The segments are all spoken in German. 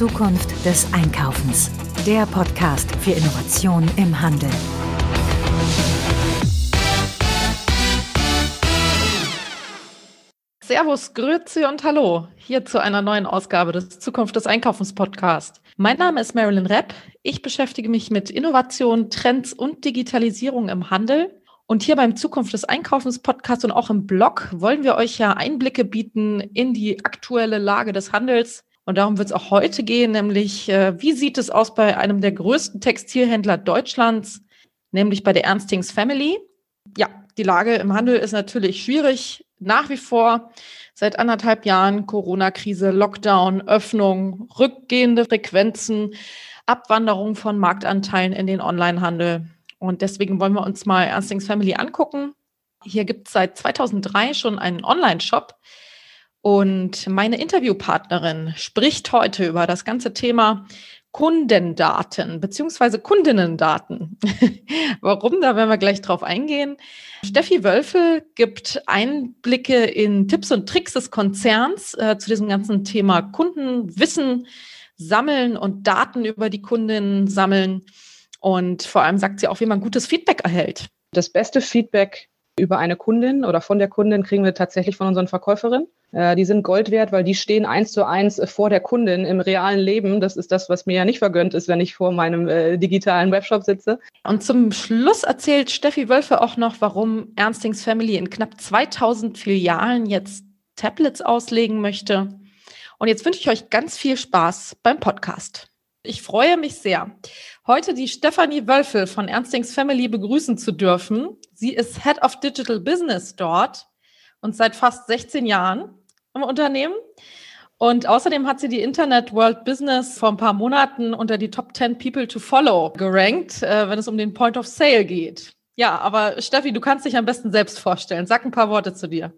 Zukunft des Einkaufens. Der Podcast für Innovation im Handel. Servus, Grüezi und Hallo hier zu einer neuen Ausgabe des Zukunft des Einkaufens Podcast. Mein Name ist Marilyn Repp. Ich beschäftige mich mit Innovation, Trends und Digitalisierung im Handel und hier beim Zukunft des Einkaufens Podcast und auch im Blog wollen wir euch ja Einblicke bieten in die aktuelle Lage des Handels. Und darum wird es auch heute gehen, nämlich äh, wie sieht es aus bei einem der größten Textilhändler Deutschlands, nämlich bei der Ernstings Family. Ja, die Lage im Handel ist natürlich schwierig, nach wie vor seit anderthalb Jahren Corona-Krise, Lockdown, Öffnung, rückgehende Frequenzen, Abwanderung von Marktanteilen in den Onlinehandel. Und deswegen wollen wir uns mal Ernstings Family angucken. Hier gibt es seit 2003 schon einen Online-Shop. Und meine Interviewpartnerin spricht heute über das ganze Thema Kundendaten beziehungsweise Kundinnendaten. Warum? Da werden wir gleich drauf eingehen. Steffi Wölfel gibt Einblicke in Tipps und Tricks des Konzerns äh, zu diesem ganzen Thema Kundenwissen sammeln und Daten über die Kundinnen sammeln. Und vor allem sagt sie auch, wie man gutes Feedback erhält. Das beste Feedback über eine Kundin oder von der Kundin kriegen wir tatsächlich von unseren Verkäuferinnen. Äh, die sind Gold wert, weil die stehen eins zu eins vor der Kundin im realen Leben. Das ist das, was mir ja nicht vergönnt ist, wenn ich vor meinem äh, digitalen Webshop sitze. Und zum Schluss erzählt Steffi Wölfe auch noch, warum Ernstings Family in knapp 2000 Filialen jetzt Tablets auslegen möchte. Und jetzt wünsche ich euch ganz viel Spaß beim Podcast. Ich freue mich sehr, heute die Stefanie Wölfel von Ernstings Family begrüßen zu dürfen. Sie ist Head of Digital Business dort und seit fast 16 Jahren im Unternehmen. Und außerdem hat sie die Internet World Business vor ein paar Monaten unter die Top 10 People to Follow gerankt, äh, wenn es um den Point of Sale geht. Ja, aber Steffi, du kannst dich am besten selbst vorstellen. Sag ein paar Worte zu dir.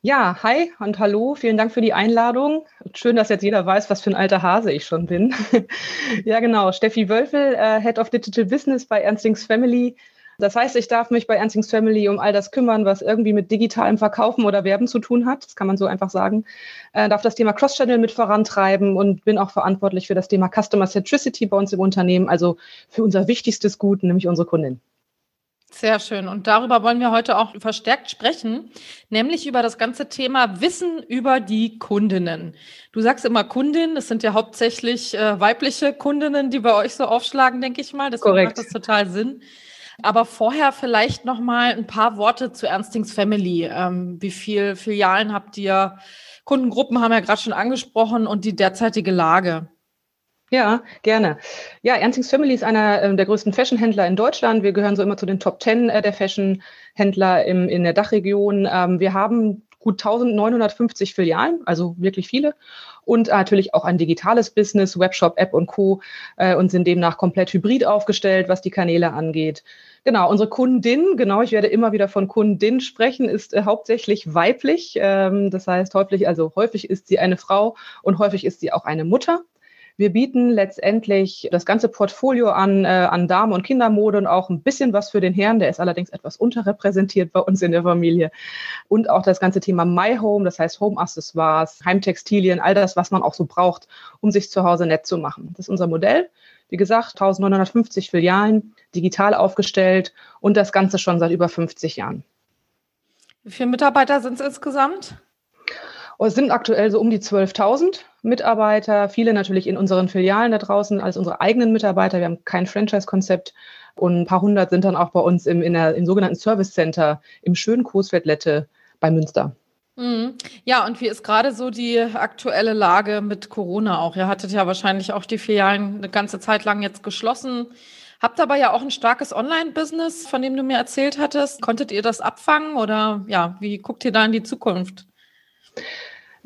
Ja, hi und hallo, vielen Dank für die Einladung. Schön, dass jetzt jeder weiß, was für ein alter Hase ich schon bin. ja, genau, Steffi Wölfel, äh, Head of Digital Business bei Ernstings Family. Das heißt, ich darf mich bei Ernstings Family um all das kümmern, was irgendwie mit digitalem Verkaufen oder Werben zu tun hat. Das kann man so einfach sagen. Äh, darf das Thema Cross-Channel mit vorantreiben und bin auch verantwortlich für das Thema Customer Centricity bei uns im Unternehmen, also für unser wichtigstes Gut, nämlich unsere Kundin. Sehr schön. Und darüber wollen wir heute auch verstärkt sprechen, nämlich über das ganze Thema Wissen über die Kundinnen. Du sagst immer Kundin, das sind ja hauptsächlich äh, weibliche Kundinnen, die bei euch so aufschlagen, denke ich mal. Deswegen Korrekt. macht das total Sinn. Aber vorher vielleicht noch mal ein paar Worte zu Ernstings Family. Ähm, wie viele Filialen habt ihr? Kundengruppen haben wir ja gerade schon angesprochen und die derzeitige Lage. Ja, gerne. Ja, Ernstings Family ist einer äh, der größten Fashionhändler in Deutschland. Wir gehören so immer zu den Top 10 äh, der Fashionhändler in der Dachregion. Ähm, wir haben gut 1950 Filialen, also wirklich viele. Und natürlich auch ein digitales Business, Webshop, App und Co. Äh, und sind demnach komplett hybrid aufgestellt, was die Kanäle angeht. Genau, unsere Kundin, genau, ich werde immer wieder von Kundin sprechen, ist äh, hauptsächlich weiblich. Ähm, das heißt, häufig, also häufig ist sie eine Frau und häufig ist sie auch eine Mutter. Wir bieten letztendlich das ganze Portfolio an, äh, an Damen- und Kindermode und auch ein bisschen was für den Herrn. Der ist allerdings etwas unterrepräsentiert bei uns in der Familie. Und auch das ganze Thema My Home, das heißt Home-Accessoires, Heimtextilien, all das, was man auch so braucht, um sich zu Hause nett zu machen. Das ist unser Modell. Wie gesagt, 1950 Filialen, digital aufgestellt und das Ganze schon seit über 50 Jahren. Wie viele Mitarbeiter sind es insgesamt? Oh, es sind aktuell so um die 12.000 Mitarbeiter, viele natürlich in unseren Filialen da draußen als unsere eigenen Mitarbeiter. Wir haben kein Franchise-Konzept und ein paar hundert sind dann auch bei uns im, der, im sogenannten Service Center im schönen Coesfeld-Lette bei Münster. Mhm. Ja, und wie ist gerade so die aktuelle Lage mit Corona auch? Ihr hattet ja wahrscheinlich auch die Filialen eine ganze Zeit lang jetzt geschlossen. Habt aber ja auch ein starkes Online-Business, von dem du mir erzählt hattest. Konntet ihr das abfangen oder ja, wie guckt ihr da in die Zukunft?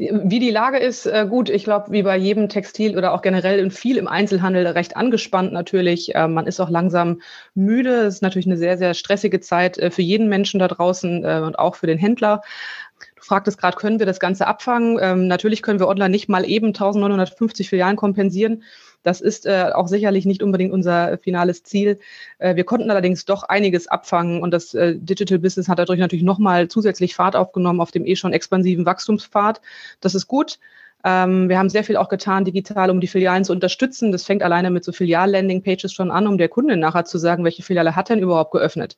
Wie die Lage ist, äh, gut, ich glaube, wie bei jedem Textil oder auch generell in viel im Einzelhandel recht angespannt natürlich. Äh, man ist auch langsam müde. Es ist natürlich eine sehr, sehr stressige Zeit äh, für jeden Menschen da draußen und auch für den Händler. Fragt es gerade, können wir das Ganze abfangen? Ähm, natürlich können wir online nicht mal eben 1950 Filialen kompensieren. Das ist äh, auch sicherlich nicht unbedingt unser finales Ziel. Äh, wir konnten allerdings doch einiges abfangen und das äh, Digital Business hat dadurch natürlich nochmal zusätzlich Fahrt aufgenommen auf dem eh schon expansiven Wachstumspfad. Das ist gut. Ähm, wir haben sehr viel auch getan digital, um die Filialen zu unterstützen. Das fängt alleine mit so Filial-Landing-Pages schon an, um der Kundin nachher zu sagen, welche Filiale hat denn überhaupt geöffnet.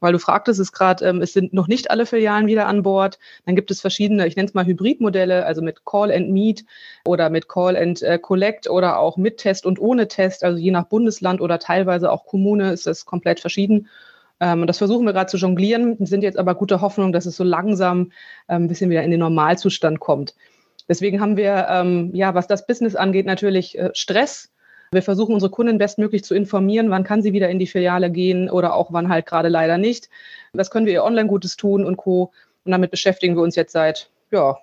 Weil du fragtest es gerade, ähm, es sind noch nicht alle Filialen wieder an Bord. Dann gibt es verschiedene, ich nenne es mal Hybridmodelle, also mit Call and Meet oder mit Call and äh, Collect oder auch mit Test und ohne Test. Also je nach Bundesland oder teilweise auch Kommune ist das komplett verschieden. Ähm, das versuchen wir gerade zu jonglieren, sind jetzt aber gute Hoffnung, dass es so langsam ähm, ein bisschen wieder in den Normalzustand kommt. Deswegen haben wir, ähm, ja, was das Business angeht, natürlich äh, Stress wir versuchen unsere Kunden bestmöglich zu informieren, wann kann sie wieder in die Filiale gehen oder auch wann halt gerade leider nicht. Was können wir ihr online Gutes tun und Co. Und damit beschäftigen wir uns jetzt seit, ja,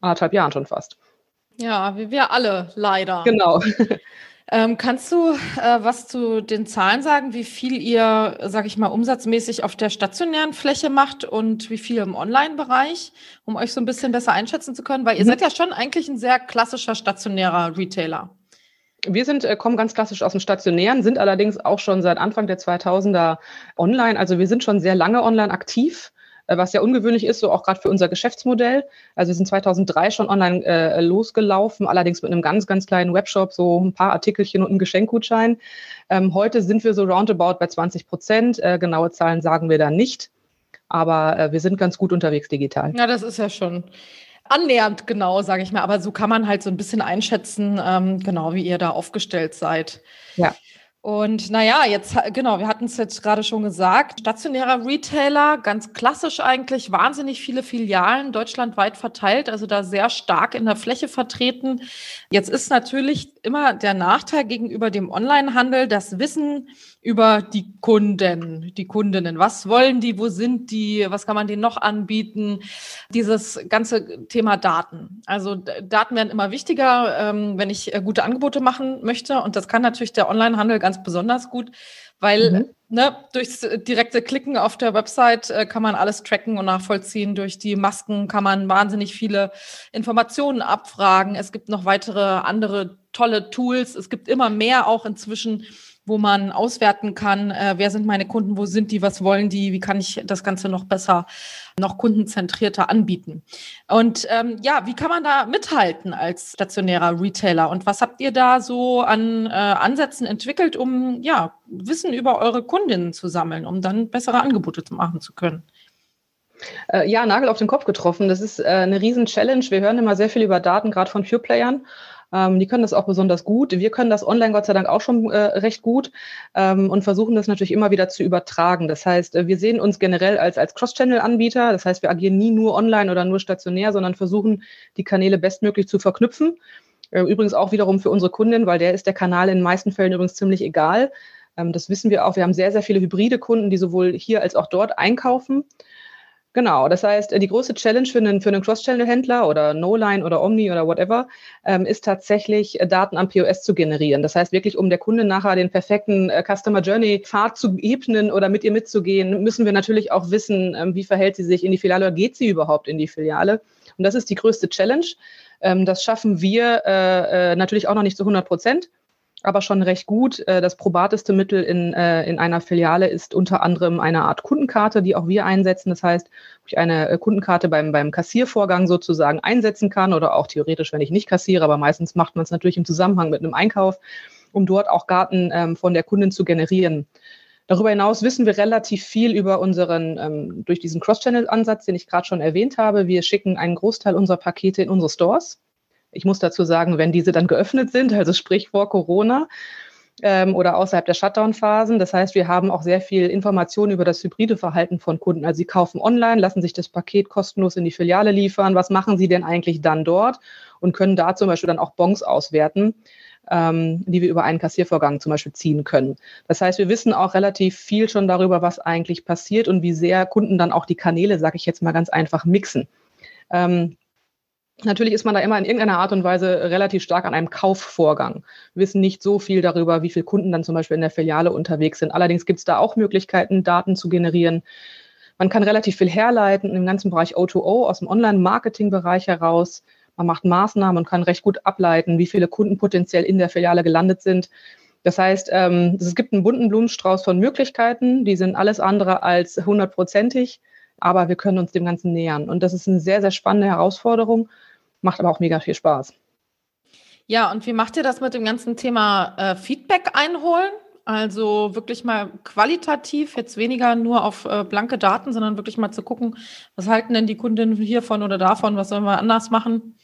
anderthalb Jahren schon fast. Ja, wie wir alle leider. Genau. Ähm, kannst du äh, was zu den Zahlen sagen, wie viel ihr, sag ich mal, umsatzmäßig auf der stationären Fläche macht und wie viel im Online-Bereich, um euch so ein bisschen besser einschätzen zu können? Weil ihr mhm. seid ja schon eigentlich ein sehr klassischer stationärer Retailer. Wir sind, äh, kommen ganz klassisch aus dem Stationären, sind allerdings auch schon seit Anfang der 2000er online. Also wir sind schon sehr lange online aktiv, äh, was ja ungewöhnlich ist, so auch gerade für unser Geschäftsmodell. Also wir sind 2003 schon online äh, losgelaufen, allerdings mit einem ganz, ganz kleinen Webshop, so ein paar Artikelchen und einem Geschenkgutschein. Ähm, heute sind wir so roundabout bei 20 Prozent. Äh, genaue Zahlen sagen wir da nicht. Aber äh, wir sind ganz gut unterwegs digital. Ja, das ist ja schon annähernd genau, sage ich mal. Aber so kann man halt so ein bisschen einschätzen, ähm, genau wie ihr da aufgestellt seid. Ja. Und naja, jetzt, genau, wir hatten es jetzt gerade schon gesagt, stationärer Retailer, ganz klassisch eigentlich, wahnsinnig viele Filialen deutschlandweit verteilt, also da sehr stark in der Fläche vertreten. Jetzt ist natürlich immer der Nachteil gegenüber dem Onlinehandel, das Wissen über die Kunden, die Kundinnen. Was wollen die? Wo sind die? Was kann man denen noch anbieten? Dieses ganze Thema Daten. Also Daten werden immer wichtiger, ähm, wenn ich äh, gute Angebote machen möchte. Und das kann natürlich der Onlinehandel ganz besonders gut, weil mhm. ne, durchs direkte Klicken auf der Website äh, kann man alles tracken und nachvollziehen. Durch die Masken kann man wahnsinnig viele Informationen abfragen. Es gibt noch weitere andere tolle Tools. Es gibt immer mehr auch inzwischen wo man auswerten kann, äh, wer sind meine Kunden, wo sind die, was wollen die, wie kann ich das Ganze noch besser, noch kundenzentrierter anbieten. Und ähm, ja, wie kann man da mithalten als stationärer Retailer? Und was habt ihr da so an äh, Ansätzen entwickelt, um ja, Wissen über eure Kundinnen zu sammeln, um dann bessere Angebote machen zu können? Äh, ja, Nagel auf den Kopf getroffen. Das ist äh, eine riesen Challenge. Wir hören immer sehr viel über Daten, gerade von Pure-Playern. Ähm, die können das auch besonders gut. Wir können das online Gott sei Dank auch schon äh, recht gut ähm, und versuchen das natürlich immer wieder zu übertragen. Das heißt, äh, wir sehen uns generell als, als Cross-Channel-Anbieter. Das heißt, wir agieren nie nur online oder nur stationär, sondern versuchen, die Kanäle bestmöglich zu verknüpfen. Äh, übrigens auch wiederum für unsere Kunden, weil der ist der Kanal in den meisten Fällen übrigens ziemlich egal. Ähm, das wissen wir auch. Wir haben sehr, sehr viele hybride Kunden, die sowohl hier als auch dort einkaufen. Genau, das heißt, die große Challenge für einen, für einen Cross-Channel-Händler oder No-Line oder Omni oder whatever ähm, ist tatsächlich, äh, Daten am POS zu generieren. Das heißt, wirklich, um der Kunde nachher den perfekten äh, Customer Journey-Pfad zu ebnen oder mit ihr mitzugehen, müssen wir natürlich auch wissen, ähm, wie verhält sie sich in die Filiale oder geht sie überhaupt in die Filiale. Und das ist die größte Challenge. Ähm, das schaffen wir äh, äh, natürlich auch noch nicht zu 100 Prozent aber schon recht gut. Äh, das probateste Mittel in, äh, in einer Filiale ist unter anderem eine Art Kundenkarte, die auch wir einsetzen. Das heißt, ich eine äh, Kundenkarte beim, beim Kassiervorgang sozusagen einsetzen kann oder auch theoretisch, wenn ich nicht kassiere, aber meistens macht man es natürlich im Zusammenhang mit einem Einkauf, um dort auch Garten ähm, von der Kundin zu generieren. Darüber hinaus wissen wir relativ viel über unseren, ähm, durch diesen Cross-Channel-Ansatz, den ich gerade schon erwähnt habe. Wir schicken einen Großteil unserer Pakete in unsere Stores. Ich muss dazu sagen, wenn diese dann geöffnet sind, also sprich vor Corona ähm, oder außerhalb der Shutdown-Phasen. Das heißt, wir haben auch sehr viel Informationen über das hybride Verhalten von Kunden. Also sie kaufen online, lassen sich das Paket kostenlos in die Filiale liefern. Was machen sie denn eigentlich dann dort? Und können da zum Beispiel dann auch Bons auswerten, ähm, die wir über einen Kassiervorgang zum Beispiel ziehen können. Das heißt, wir wissen auch relativ viel schon darüber, was eigentlich passiert und wie sehr Kunden dann auch die Kanäle, sage ich jetzt mal ganz einfach, mixen. Ähm, Natürlich ist man da immer in irgendeiner Art und Weise relativ stark an einem Kaufvorgang. Wir wissen nicht so viel darüber, wie viele Kunden dann zum Beispiel in der Filiale unterwegs sind. Allerdings gibt es da auch Möglichkeiten, Daten zu generieren. Man kann relativ viel herleiten im ganzen Bereich O2O aus dem Online-Marketing-Bereich heraus. Man macht Maßnahmen und kann recht gut ableiten, wie viele Kunden potenziell in der Filiale gelandet sind. Das heißt, ähm, es gibt einen bunten Blumenstrauß von Möglichkeiten. Die sind alles andere als hundertprozentig, aber wir können uns dem Ganzen nähern. Und das ist eine sehr, sehr spannende Herausforderung, macht aber auch mega viel Spaß. Ja, und wie macht ihr das mit dem ganzen Thema äh, Feedback einholen? Also wirklich mal qualitativ, jetzt weniger nur auf äh, blanke Daten, sondern wirklich mal zu gucken, was halten denn die Kundinnen hiervon oder davon, was sollen wir anders machen?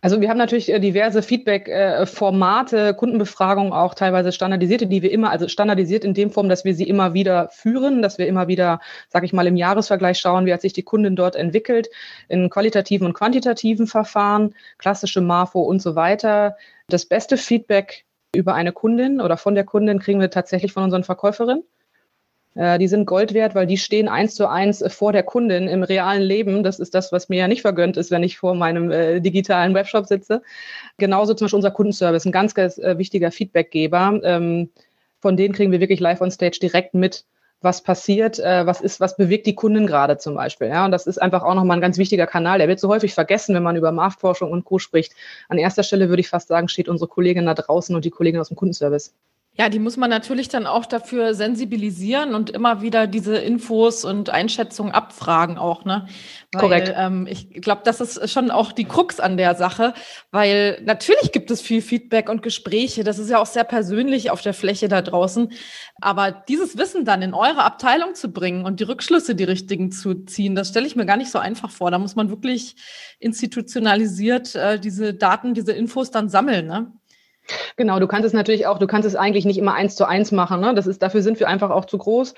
Also wir haben natürlich äh, diverse Feedback-Formate, Kundenbefragungen auch teilweise standardisierte, die wir immer, also standardisiert in dem Form, dass wir sie immer wieder führen, dass wir immer wieder, sage ich mal, im Jahresvergleich schauen, wie hat sich die Kundin dort entwickelt, in qualitativen und quantitativen Verfahren, klassische Marfo und so weiter. Das beste Feedback über eine Kundin oder von der Kundin kriegen wir tatsächlich von unseren Verkäuferinnen. Äh, die sind Gold wert, weil die stehen eins zu eins vor der Kundin im realen Leben. Das ist das, was mir ja nicht vergönnt ist, wenn ich vor meinem äh, digitalen Webshop sitze. Genauso zum Beispiel unser Kundenservice, ein ganz, ganz äh, wichtiger Feedbackgeber. Ähm, von denen kriegen wir wirklich live on stage direkt mit, was passiert, äh, was ist, was bewegt die Kunden gerade zum Beispiel. Ja, und das ist einfach auch nochmal ein ganz wichtiger Kanal. Der wird so häufig vergessen, wenn man über Marktforschung und Co. spricht. An erster Stelle würde ich fast sagen, steht unsere Kollegin da draußen und die Kollegin aus dem Kundenservice. Ja, die muss man natürlich dann auch dafür sensibilisieren und immer wieder diese Infos und Einschätzungen abfragen auch, ne? Weil, Korrekt. Ähm, ich glaube, das ist schon auch die Krux an der Sache, weil natürlich gibt es viel Feedback und Gespräche. Das ist ja auch sehr persönlich auf der Fläche da draußen. Aber dieses Wissen dann in eure Abteilung zu bringen und die Rückschlüsse, die richtigen zu ziehen, das stelle ich mir gar nicht so einfach vor. Da muss man wirklich institutionalisiert äh, diese Daten, diese Infos dann sammeln, ne? Genau, du kannst es natürlich auch, du kannst es eigentlich nicht immer eins zu eins machen. Ne? Das ist, dafür sind wir einfach auch zu groß.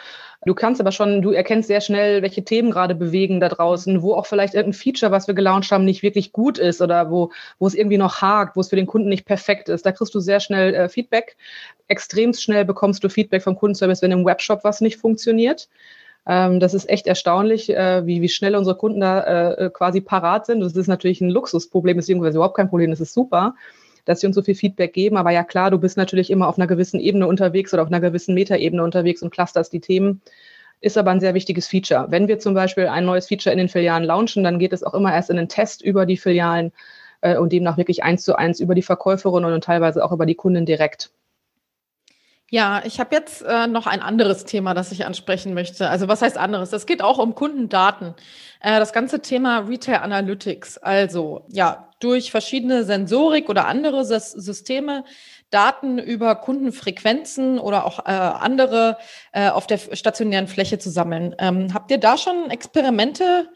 Du kannst aber schon, du erkennst sehr schnell, welche Themen gerade bewegen da draußen, wo auch vielleicht irgendein Feature, was wir gelauncht haben, nicht wirklich gut ist oder wo, wo es irgendwie noch hakt, wo es für den Kunden nicht perfekt ist. Da kriegst du sehr schnell äh, Feedback. Extrem schnell bekommst du Feedback vom Kundenservice, wenn im Webshop was nicht funktioniert. Ähm, das ist echt erstaunlich, äh, wie, wie schnell unsere Kunden da äh, quasi parat sind. Das ist natürlich ein Luxusproblem, beziehungsweise überhaupt kein Problem, das ist super dass sie uns so viel Feedback geben. Aber ja klar, du bist natürlich immer auf einer gewissen Ebene unterwegs oder auf einer gewissen Metaebene unterwegs und clusterst die Themen. Ist aber ein sehr wichtiges Feature. Wenn wir zum Beispiel ein neues Feature in den Filialen launchen, dann geht es auch immer erst in den Test über die Filialen äh, und demnach wirklich eins zu eins über die Verkäuferin und teilweise auch über die Kunden direkt. Ja, ich habe jetzt äh, noch ein anderes Thema, das ich ansprechen möchte. Also was heißt anderes? Es geht auch um Kundendaten. Äh, das ganze Thema Retail Analytics. Also ja, durch verschiedene Sensorik oder andere Systeme Daten über Kundenfrequenzen oder auch äh, andere äh, auf der stationären Fläche zu sammeln. Ähm, habt ihr da schon Experimente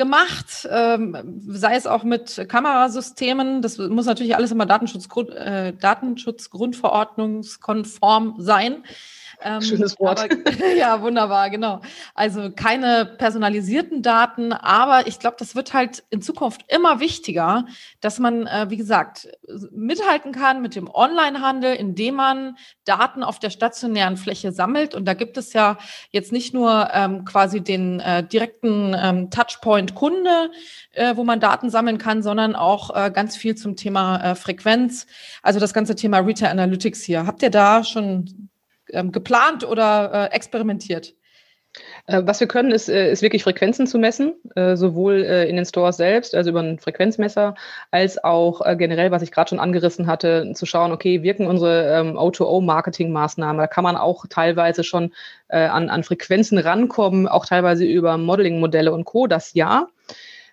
gemacht, ähm, sei es auch mit Kamerasystemen. Das muss natürlich alles immer Datenschutzgrund, äh, Datenschutzgrundverordnungskonform sein. Ähm, Schönes Wort. Aber, ja, wunderbar, genau. Also keine personalisierten Daten, aber ich glaube, das wird halt in Zukunft immer wichtiger, dass man, äh, wie gesagt, mithalten kann mit dem Onlinehandel, indem man Daten auf der stationären Fläche sammelt. Und da gibt es ja jetzt nicht nur ähm, quasi den äh, direkten ähm, Touchpoint Kunde, äh, wo man Daten sammeln kann, sondern auch äh, ganz viel zum Thema äh, Frequenz. Also das ganze Thema Retail Analytics hier. Habt ihr da schon ähm, geplant oder äh, experimentiert? Äh, was wir können, ist, äh, ist wirklich Frequenzen zu messen, äh, sowohl in den Stores selbst, also über einen Frequenzmesser, als auch generell, was ich gerade schon angerissen hatte, zu schauen, okay, wirken unsere ähm, O2O-Marketing-Maßnahmen. Da kann man auch teilweise schon an, an Frequenzen rankommen, auch teilweise über Modeling-Modelle und Co. Das ja.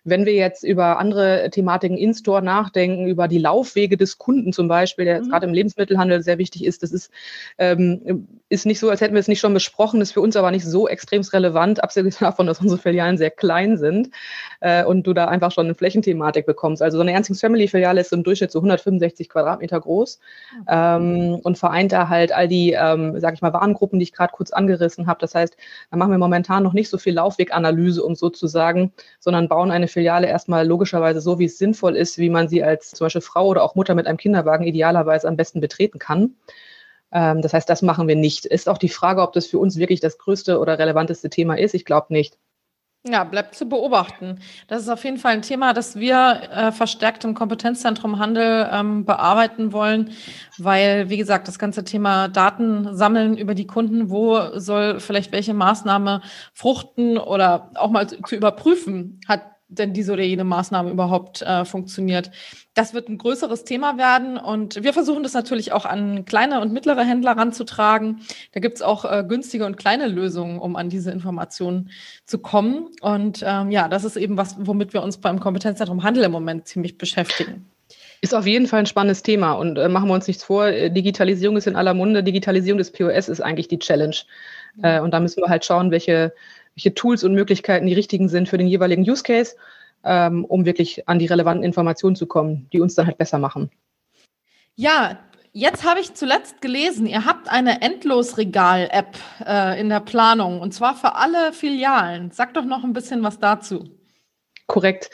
Wenn wir jetzt über andere Thematiken in-Store nachdenken, über die Laufwege des Kunden zum Beispiel, der mhm. gerade im Lebensmittelhandel sehr wichtig ist, das ist, ähm, ist nicht so, als hätten wir es nicht schon besprochen, ist für uns aber nicht so extrem relevant, abgesehen davon, dass unsere Filialen sehr klein sind äh, und du da einfach schon eine Flächenthematik bekommst. Also so eine Ernstings Family Filiale ist im Durchschnitt so 165 Quadratmeter groß ähm, und vereint da halt all die, ähm, sag ich mal, Warengruppen, die ich gerade kurz angerissen habe. Das heißt, da machen wir momentan noch nicht so viel Laufweganalyse, um so zu sagen, sondern bauen eine Filiale erstmal logischerweise so, wie es sinnvoll ist, wie man sie als zum Beispiel Frau oder auch Mutter mit einem Kinderwagen idealerweise am besten betreten kann. Ähm, das heißt, das machen wir nicht. Ist auch die Frage, ob das für uns wirklich das größte oder relevanteste Thema ist. Ich glaube nicht. Ja, bleibt zu beobachten. Das ist auf jeden Fall ein Thema, das wir äh, verstärkt im Kompetenzzentrum Handel ähm, bearbeiten wollen, weil, wie gesagt, das ganze Thema Daten sammeln über die Kunden, wo soll vielleicht welche Maßnahme fruchten oder auch mal zu, zu überprüfen, hat denn diese oder jene Maßnahme überhaupt äh, funktioniert. Das wird ein größeres Thema werden und wir versuchen das natürlich auch an kleine und mittlere Händler ranzutragen. Da gibt es auch äh, günstige und kleine Lösungen, um an diese Informationen zu kommen. Und ähm, ja, das ist eben was, womit wir uns beim Kompetenzzentrum Handel im Moment ziemlich beschäftigen. Ist auf jeden Fall ein spannendes Thema und äh, machen wir uns nichts vor, äh, Digitalisierung ist in aller Munde, Digitalisierung des POS ist eigentlich die Challenge. Äh, und da müssen wir halt schauen, welche welche Tools und Möglichkeiten die richtigen sind für den jeweiligen Use Case, ähm, um wirklich an die relevanten Informationen zu kommen, die uns dann halt besser machen. Ja, jetzt habe ich zuletzt gelesen, ihr habt eine Endlosregal-App äh, in der Planung und zwar für alle Filialen. Sag doch noch ein bisschen was dazu. Korrekt.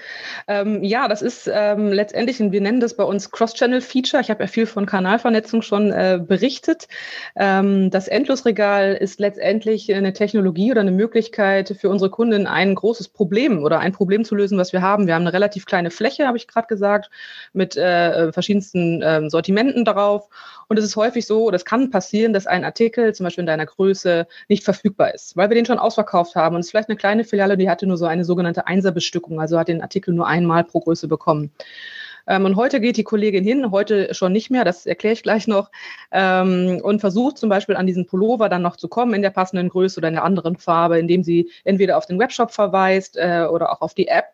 Ähm, ja, das ist ähm, letztendlich, wir nennen das bei uns Cross-Channel-Feature. Ich habe ja viel von Kanalvernetzung schon äh, berichtet. Ähm, das Endlosregal ist letztendlich eine Technologie oder eine Möglichkeit für unsere Kunden, ein großes Problem oder ein Problem zu lösen, was wir haben. Wir haben eine relativ kleine Fläche, habe ich gerade gesagt, mit äh, verschiedensten äh, Sortimenten darauf. Und es ist häufig so, das kann passieren, dass ein Artikel zum Beispiel in deiner Größe nicht verfügbar ist, weil wir den schon ausverkauft haben. Und es ist vielleicht eine kleine Filiale, die hatte nur so eine sogenannte Einserbestückung also hat den Artikel nur einmal pro Größe bekommen. Ähm, und heute geht die Kollegin hin, heute schon nicht mehr, das erkläre ich gleich noch, ähm, und versucht zum Beispiel an diesen Pullover dann noch zu kommen in der passenden Größe oder in der anderen Farbe, indem sie entweder auf den Webshop verweist äh, oder auch auf die App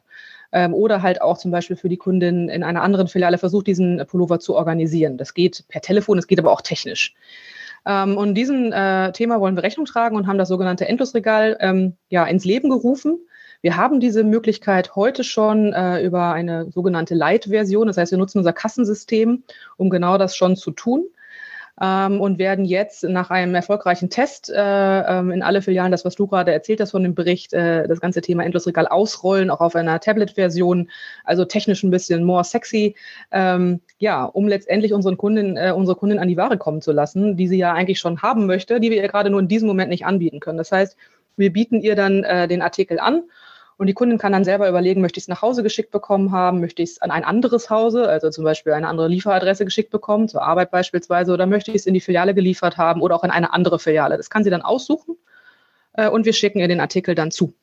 ähm, oder halt auch zum Beispiel für die Kundin in einer anderen Filiale versucht, diesen Pullover zu organisieren. Das geht per Telefon, das geht aber auch technisch. Ähm, und diesem äh, Thema wollen wir Rechnung tragen und haben das sogenannte Endlosregal ähm, ja, ins Leben gerufen. Wir haben diese Möglichkeit heute schon äh, über eine sogenannte Light-Version. Das heißt, wir nutzen unser Kassensystem, um genau das schon zu tun. Ähm, und werden jetzt nach einem erfolgreichen Test äh, ähm, in alle Filialen, das, was du gerade erzählt hast von dem Bericht, äh, das ganze Thema Endlosregal ausrollen, auch auf einer Tablet-Version, also technisch ein bisschen more sexy, ähm, ja, um letztendlich unseren Kunden, äh, unsere Kunden an die Ware kommen zu lassen, die sie ja eigentlich schon haben möchte, die wir ihr gerade nur in diesem Moment nicht anbieten können. Das heißt, wir bieten ihr dann äh, den Artikel an und die Kundin kann dann selber überlegen, möchte ich es nach Hause geschickt bekommen haben, möchte ich es an ein anderes Hause, also zum Beispiel eine andere Lieferadresse geschickt bekommen, zur Arbeit beispielsweise, oder möchte ich es in die Filiale geliefert haben oder auch in eine andere Filiale. Das kann sie dann aussuchen äh, und wir schicken ihr den Artikel dann zu.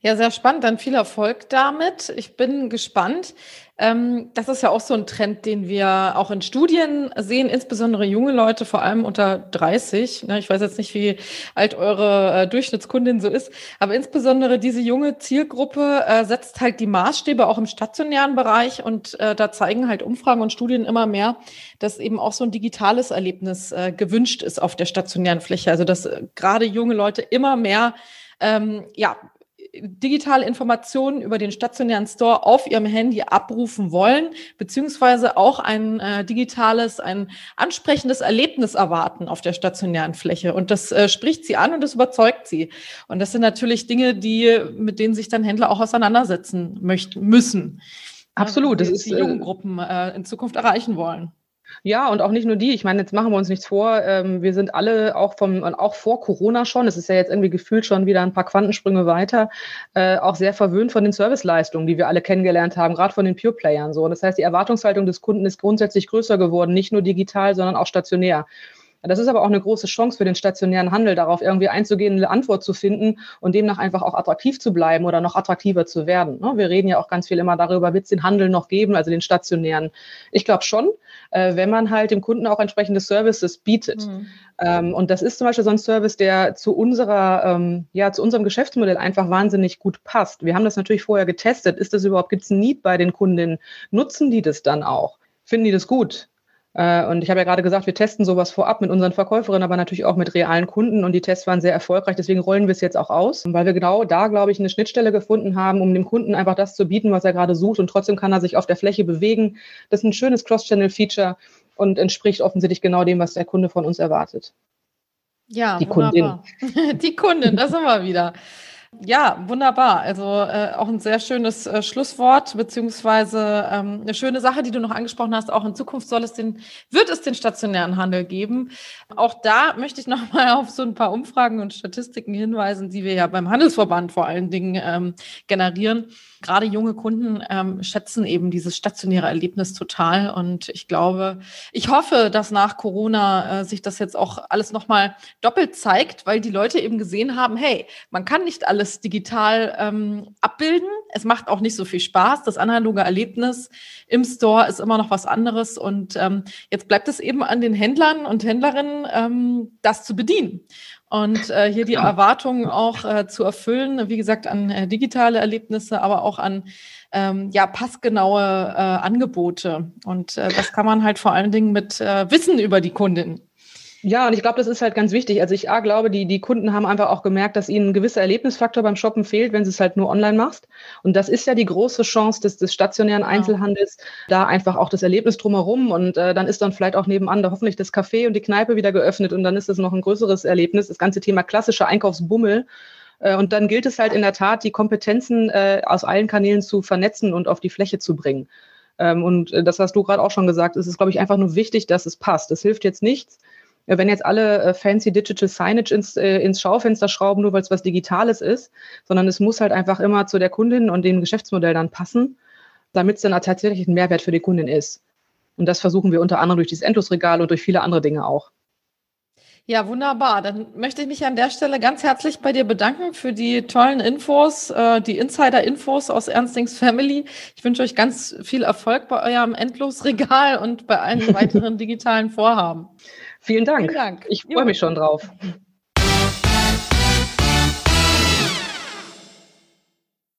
Ja, sehr spannend. Dann viel Erfolg damit. Ich bin gespannt. Ähm, das ist ja auch so ein Trend, den wir auch in Studien sehen, insbesondere junge Leute, vor allem unter 30. Ne, ich weiß jetzt nicht, wie alt eure äh, Durchschnittskundin so ist, aber insbesondere diese junge Zielgruppe äh, setzt halt die Maßstäbe auch im stationären Bereich und äh, da zeigen halt Umfragen und Studien immer mehr, dass eben auch so ein digitales Erlebnis gewünscht ist auf der stationären Fläche. Also dass gerade junge Leute immer mehr ähm, ja, digitale Informationen über den stationären Store auf ihrem Handy abrufen wollen, beziehungsweise auch ein äh, digitales, ein ansprechendes Erlebnis erwarten auf der stationären Fläche. Und das äh, spricht sie an und das überzeugt sie. Und das sind natürlich Dinge, die, mit denen sich dann Händler auch auseinandersetzen möchten, müssen. Absolut. Das ist die Jugendgruppen äh, in Zukunft erreichen wollen. Ja, und auch nicht nur die. Ich meine, jetzt machen wir uns nichts vor. Ähm, wir sind alle auch vom, und auch vor Corona schon, es ist ja jetzt irgendwie gefühlt schon wieder ein paar Quantensprünge weiter, äh, auch sehr verwöhnt von den Serviceleistungen, die wir alle kennengelernt haben, gerade von den Pure Playern so. Das heißt, die Erwartungshaltung des Kunden ist grundsätzlich größer geworden, nicht nur digital, sondern auch stationär. Das ist aber auch eine große Chance für den stationären Handel, darauf irgendwie einzugehen, eine Antwort zu finden und demnach einfach auch attraktiv zu bleiben oder noch attraktiver zu werden. Ne? Wir reden ja auch ganz viel immer darüber, wird es den Handel noch geben, also den stationären. Ich glaube schon, äh, wenn man halt dem Kunden auch entsprechende Services bietet. Mhm. Ähm, und das ist zum Beispiel so ein Service, der zu unserer, ähm, ja, zu unserem Geschäftsmodell einfach wahnsinnig gut passt. Wir haben das natürlich vorher getestet. Ist das überhaupt, gibt es ein Need bei den Kunden? Nutzen die das dann auch? Finden die das gut? Äh, und ich habe ja gerade gesagt, wir testen sowas vorab mit unseren Verkäuferinnen, aber natürlich auch mit realen Kunden. Und die Tests waren sehr erfolgreich. Deswegen rollen wir es jetzt auch aus, weil wir genau da, glaube ich, eine Schnittstelle gefunden haben, um dem Kunden einfach das zu bieten, was er gerade sucht. Und trotzdem kann er sich auf der Fläche bewegen. Das ist ein schönes Cross-Channel-Feature und entspricht offensichtlich genau dem, was der Kunde von uns erwartet. Ja, die Kundin. die Kundin, das sind wir wieder. Ja, wunderbar. Also äh, auch ein sehr schönes äh, Schlusswort, beziehungsweise ähm, eine schöne Sache, die du noch angesprochen hast. Auch in Zukunft soll es den, wird es den stationären Handel geben. Auch da möchte ich nochmal auf so ein paar Umfragen und Statistiken hinweisen, die wir ja beim Handelsverband vor allen Dingen ähm, generieren gerade junge Kunden ähm, schätzen eben dieses stationäre Erlebnis total. Und ich glaube, ich hoffe, dass nach Corona äh, sich das jetzt auch alles nochmal doppelt zeigt, weil die Leute eben gesehen haben, hey, man kann nicht alles digital ähm, abbilden. Es macht auch nicht so viel Spaß. Das analoge Erlebnis im Store ist immer noch was anderes. Und ähm, jetzt bleibt es eben an den Händlern und Händlerinnen, ähm, das zu bedienen und äh, hier die. Erwartungen auch äh, zu erfüllen, wie gesagt, an äh, digitale Erlebnisse, aber auch an ähm, ja, passgenaue äh, Angebote. Und äh, das kann man halt vor allen Dingen mit äh, Wissen über die Kundin ja, und ich glaube, das ist halt ganz wichtig. Also ich A, glaube, die, die Kunden haben einfach auch gemerkt, dass ihnen ein gewisser Erlebnisfaktor beim Shoppen fehlt, wenn sie es halt nur online machst. Und das ist ja die große Chance des, des stationären Einzelhandels, ja. da einfach auch das Erlebnis drumherum und äh, dann ist dann vielleicht auch nebenan da hoffentlich das Café und die Kneipe wieder geöffnet und dann ist es noch ein größeres Erlebnis, das ganze Thema klassischer Einkaufsbummel. Äh, und dann gilt es halt in der Tat, die Kompetenzen äh, aus allen Kanälen zu vernetzen und auf die Fläche zu bringen. Ähm, und äh, das hast du gerade auch schon gesagt, es ist, glaube ich, einfach nur wichtig, dass es passt. Es hilft jetzt nichts, wenn jetzt alle äh, fancy Digital Signage ins, äh, ins Schaufenster schrauben, nur weil es was Digitales ist, sondern es muss halt einfach immer zu der Kundin und dem Geschäftsmodell dann passen, damit es dann tatsächlich ein Mehrwert für die Kundin ist. Und das versuchen wir unter anderem durch dieses Endlosregal und durch viele andere Dinge auch. Ja, wunderbar. Dann möchte ich mich an der Stelle ganz herzlich bei dir bedanken für die tollen Infos, äh, die Insider-Infos aus Ernstings Family. Ich wünsche euch ganz viel Erfolg bei eurem Endlosregal und bei allen weiteren digitalen Vorhaben. Vielen Dank. Vielen Dank. Ich freue mich schon drauf.